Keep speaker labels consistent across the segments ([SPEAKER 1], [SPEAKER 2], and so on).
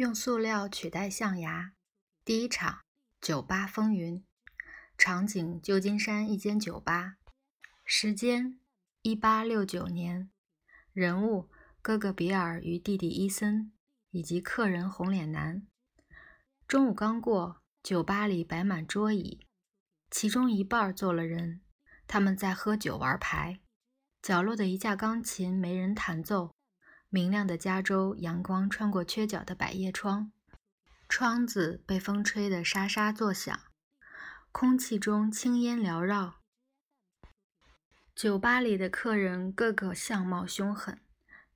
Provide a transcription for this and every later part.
[SPEAKER 1] 用塑料取代象牙，第一场酒吧风云。场景：旧金山一间酒吧。时间：一八六九年。人物：哥哥比尔与弟弟伊森，以及客人红脸男。中午刚过，酒吧里摆满桌椅，其中一半坐了人，他们在喝酒玩牌。角落的一架钢琴没人弹奏。明亮的加州阳光穿过缺角的百叶窗，窗子被风吹得沙沙作响，空气中青烟缭绕。酒吧里的客人个个相貌凶狠，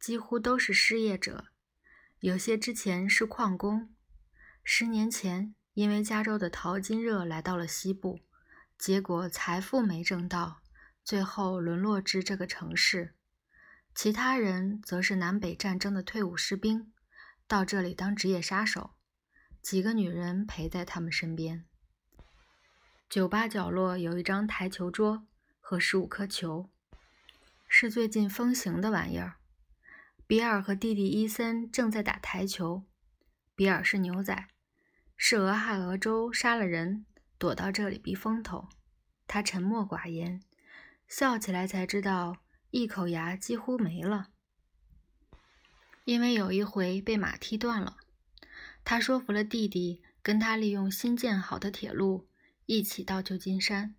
[SPEAKER 1] 几乎都是失业者，有些之前是矿工，十年前因为加州的淘金热来到了西部，结果财富没挣到，最后沦落至这个城市。其他人则是南北战争的退伍士兵，到这里当职业杀手。几个女人陪在他们身边。酒吧角落有一张台球桌和十五颗球，是最近风行的玩意儿。比尔和弟弟伊森正在打台球。比尔是牛仔，是俄亥俄州杀了人，躲到这里避风头。他沉默寡言，笑起来才知道。一口牙几乎没了，因为有一回被马踢断了。他说服了弟弟，跟他利用新建好的铁路一起到旧金山。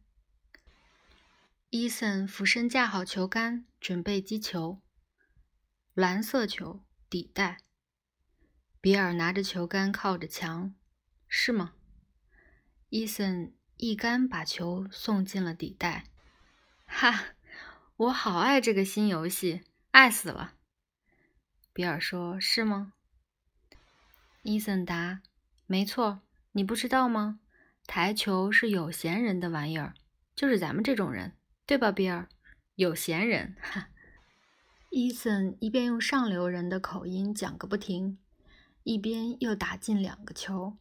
[SPEAKER 1] 伊森俯身架好球杆，准备击球。蓝色球底袋。比尔拿着球杆靠着墙，是吗？伊森一杆把球送进了底袋。哈。我好爱这个新游戏，爱死了。比尔说：“是吗？”伊森答：“没错，你不知道吗？台球是有闲人的玩意儿，就是咱们这种人，对吧，比尔？有闲人。”哈。伊森一边用上流人的口音讲个不停，一边又打进两个球，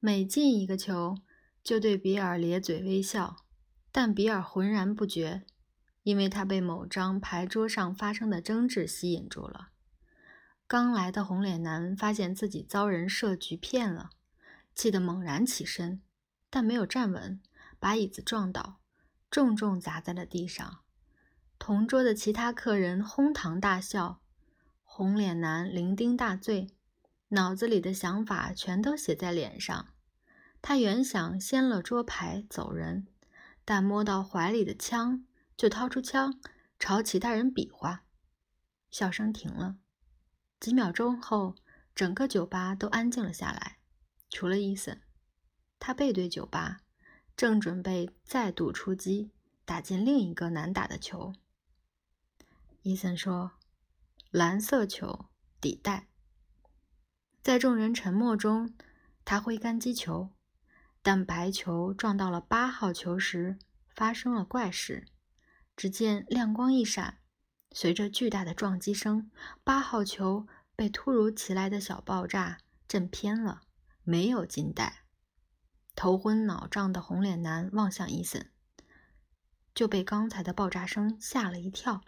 [SPEAKER 1] 每进一个球就对比尔咧嘴微笑，但比尔浑然不觉。因为他被某张牌桌上发生的争执吸引住了。刚来的红脸男发现自己遭人设局骗了，气得猛然起身，但没有站稳，把椅子撞倒，重重砸在了地上。同桌的其他客人哄堂大笑，红脸男伶仃大醉，脑子里的想法全都写在脸上。他原想掀了桌牌走人，但摸到怀里的枪。就掏出枪朝其他人比划，笑声停了。几秒钟后，整个酒吧都安静了下来，除了伊森，他背对酒吧，正准备再度出击，打进另一个难打的球。伊森说：“蓝色球底袋。”在众人沉默中，他挥杆击球，但白球撞到了八号球时，发生了怪事。只见亮光一闪，随着巨大的撞击声，八号球被突如其来的小爆炸震偏了，没有进袋。头昏脑胀的红脸男望向伊森，就被刚才的爆炸声吓了一跳，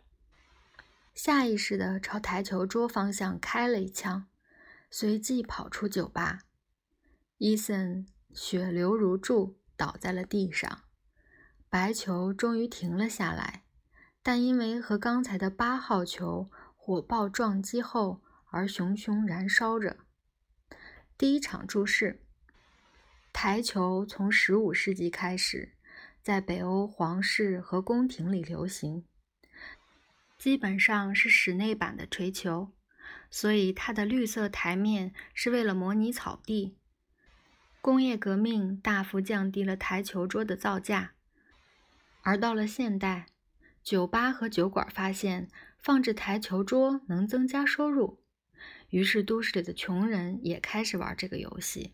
[SPEAKER 1] 下意识地朝台球桌方向开了一枪，随即跑出酒吧。伊森血流如注，倒在了地上。白球终于停了下来，但因为和刚才的八号球火爆撞击后而熊熊燃烧着。第一场注释：台球从15世纪开始在北欧皇室和宫廷里流行，基本上是室内版的锤球，所以它的绿色台面是为了模拟草地。工业革命大幅降低了台球桌的造价。而到了现代，酒吧和酒馆发现放置台球桌能增加收入，于是都市里的穷人也开始玩这个游戏。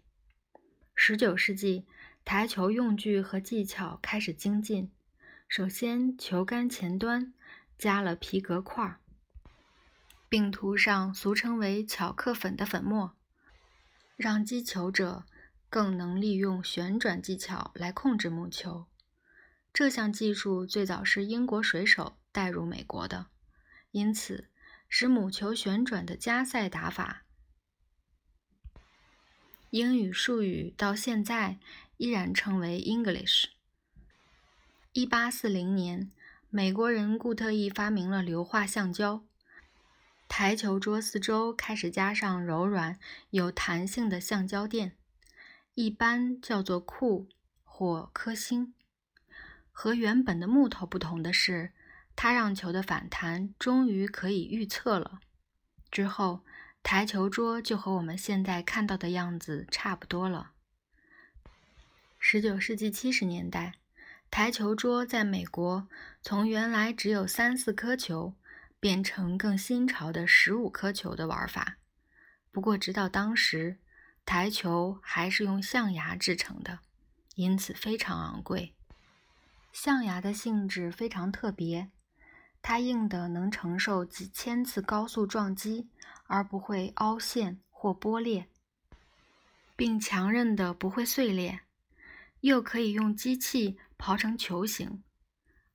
[SPEAKER 1] 十九世纪，台球用具和技巧开始精进。首先，球杆前端加了皮革块，并涂上俗称为巧克粉的粉末，让击球者更能利用旋转技巧来控制木球。这项技术最早是英国水手带入美国的，因此使母球旋转的加塞打法英语术语到现在依然称为 English。一八四零年，美国人固特异发明了硫化橡胶，台球桌四周开始加上柔软有弹性的橡胶垫，一般叫做库或颗星。和原本的木头不同的是，它让球的反弹终于可以预测了。之后，台球桌就和我们现在看到的样子差不多了。十九世纪七十年代。台球桌在美国从原来只有三四颗球，变成更新潮的十五颗球的玩法。不过，直到当时，台球还是用象牙制成的，因此非常昂贵。象牙的性质非常特别，它硬的能承受几千次高速撞击而不会凹陷或剥裂，并强韧的不会碎裂，又可以用机器。刨成球形，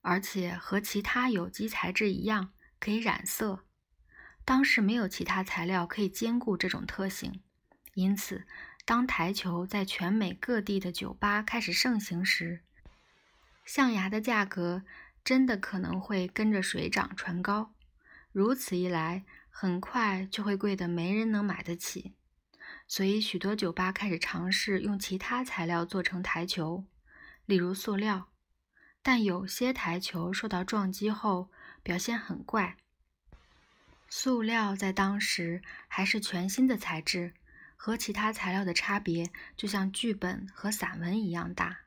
[SPEAKER 1] 而且和其他有机材质一样可以染色。当时没有其他材料可以兼顾这种特性，因此当台球在全美各地的酒吧开始盛行时，象牙的价格真的可能会跟着水涨船高。如此一来，很快就会贵得没人能买得起。所以，许多酒吧开始尝试用其他材料做成台球。例如塑料，但有些台球受到撞击后表现很怪。塑料在当时还是全新的材质，和其他材料的差别就像剧本和散文一样大。